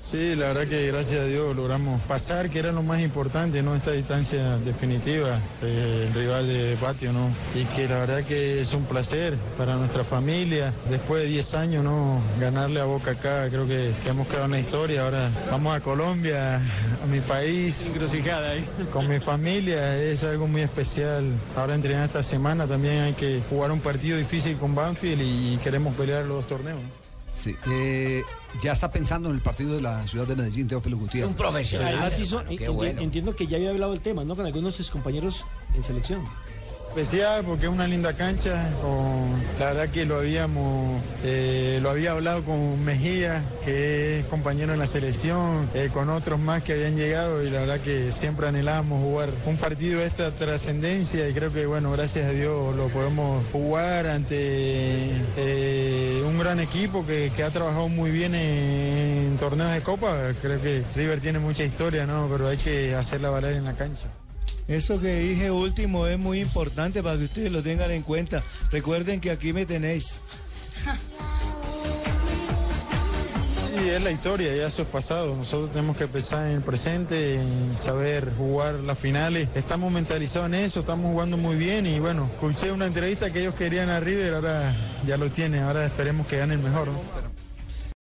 Sí, la verdad que gracias a Dios logramos pasar, que era lo más importante, ¿no? Esta distancia definitiva, eh, el rival de patio, ¿no? Y que la verdad que es un placer para nuestra familia, después de 10 años, ¿no? Ganarle a Boca acá, creo que, que hemos quedado en la historia, ahora vamos a Colombia, a mi país, con mi familia, es algo muy especial. Ahora entrenar esta semana también hay que jugar un partido difícil con Banfield y queremos pelear los dos torneos. Sí, eh, ya está pensando en el partido de la ciudad de Medellín, Teófilo Gutiérrez. un profesional. Además hizo, hermano, qué enti- bueno. entiendo que ya había hablado el tema, ¿no? Con algunos de sus compañeros en selección. especial porque es una linda cancha. con- la verdad que lo habíamos, eh, lo había hablado con Mejía, que es compañero en la selección, eh, con otros más que habían llegado y la verdad que siempre anhelábamos jugar un partido de esta trascendencia y creo que bueno, gracias a Dios lo podemos jugar ante eh, gran equipo que, que ha trabajado muy bien en, torneos de copa. Creo que River tiene mucha historia, ¿no? Pero hay que hacerla valer en la cancha. Eso que dije último es muy importante para que ustedes lo tengan en cuenta. Recuerden que aquí me tenéis. Es la historia, ya eso es pasado. Nosotros tenemos que pensar en el presente, en saber jugar las finales. Estamos mentalizados en eso, estamos jugando muy bien y bueno, escuché una entrevista que ellos querían a River, ahora ya lo tienen, ahora esperemos que gane el mejor. ¿no?